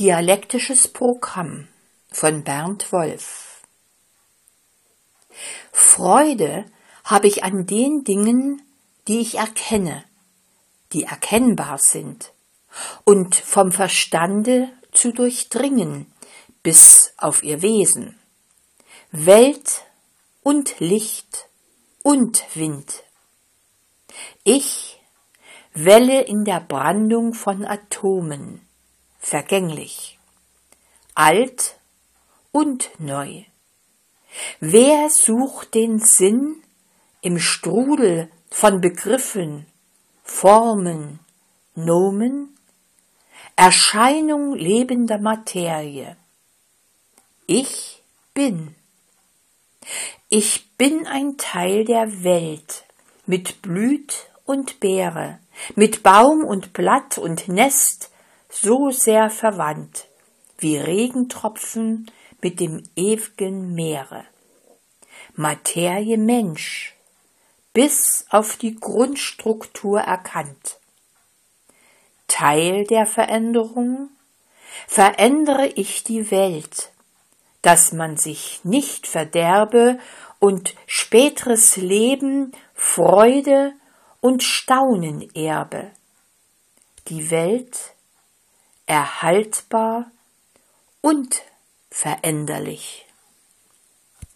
Dialektisches Programm von Bernd Wolf Freude habe ich an den Dingen, die ich erkenne, die erkennbar sind und vom Verstande zu durchdringen bis auf ihr Wesen. Welt und Licht und Wind. Ich, Welle in der Brandung von Atomen, vergänglich, alt und neu. Wer sucht den Sinn im Strudel von Begriffen, Formen, Nomen, Erscheinung lebender Materie? Ich bin. Ich bin ein Teil der Welt mit Blüt und Beere, mit Baum und Blatt und Nest, so sehr verwandt wie Regentropfen mit dem ewigen Meere. Materie Mensch, bis auf die Grundstruktur erkannt. Teil der Veränderung verändere ich die Welt, dass man sich nicht verderbe und späteres Leben Freude und Staunen erbe. Die Welt erhaltbar und veränderlich.